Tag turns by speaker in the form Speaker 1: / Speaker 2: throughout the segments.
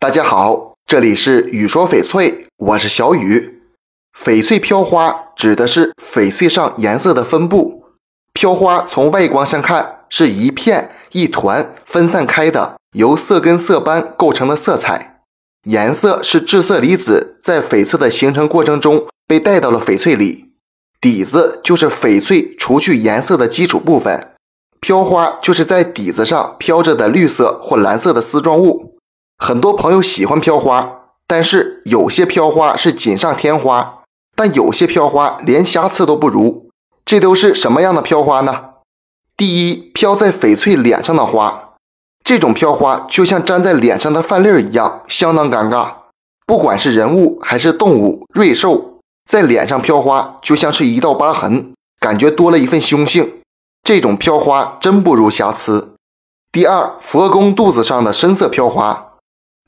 Speaker 1: 大家好，这里是雨说翡翠，我是小雨。翡翠飘花指的是翡翠上颜色的分布。飘花从外观上看是一片一团分散开的，由色根色斑构成的色彩。颜色是致色离子在翡翠的形成过程中被带到了翡翠里，底子就是翡翠除去颜色的基础部分。飘花就是在底子上飘着的绿色或蓝色的丝状物。很多朋友喜欢飘花，但是有些飘花是锦上添花，但有些飘花连瑕疵都不如。这都是什么样的飘花呢？第一，飘在翡翠脸上的花，这种飘花就像粘在脸上的饭粒儿一样，相当尴尬。不管是人物还是动物、瑞兽，在脸上飘花就像是一道疤痕，感觉多了一份凶性。这种飘花真不如瑕疵。第二，佛宫肚子上的深色飘花，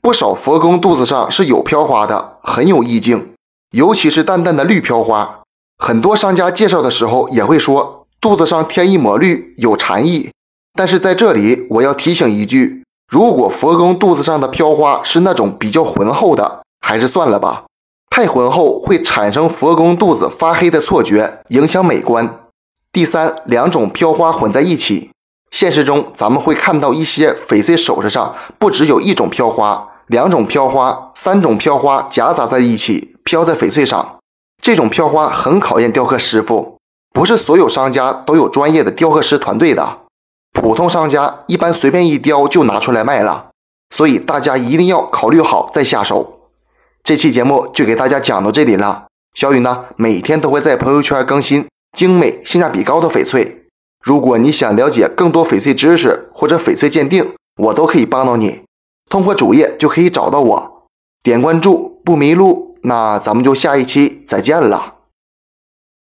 Speaker 1: 不少佛宫肚子上是有飘花的，很有意境，尤其是淡淡的绿飘花。很多商家介绍的时候也会说肚子上添一抹绿有禅意。但是在这里我要提醒一句，如果佛宫肚子上的飘花是那种比较浑厚的，还是算了吧，太浑厚会产生佛宫肚子发黑的错觉，影响美观。第三，两种飘花混在一起，现实中咱们会看到一些翡翠首饰上不只有一种飘花，两种飘花、三种飘花夹杂在一起飘在翡翠上，这种飘花很考验雕刻师傅，不是所有商家都有专业的雕刻师团队的，普通商家一般随便一雕就拿出来卖了，所以大家一定要考虑好再下手。这期节目就给大家讲到这里了，小雨呢每天都会在朋友圈更新。精美、性价比高的翡翠，如果你想了解更多翡翠知识或者翡翠鉴定，我都可以帮到你。通过主页就可以找到我，点关注不迷路。那咱们就下一期再见了。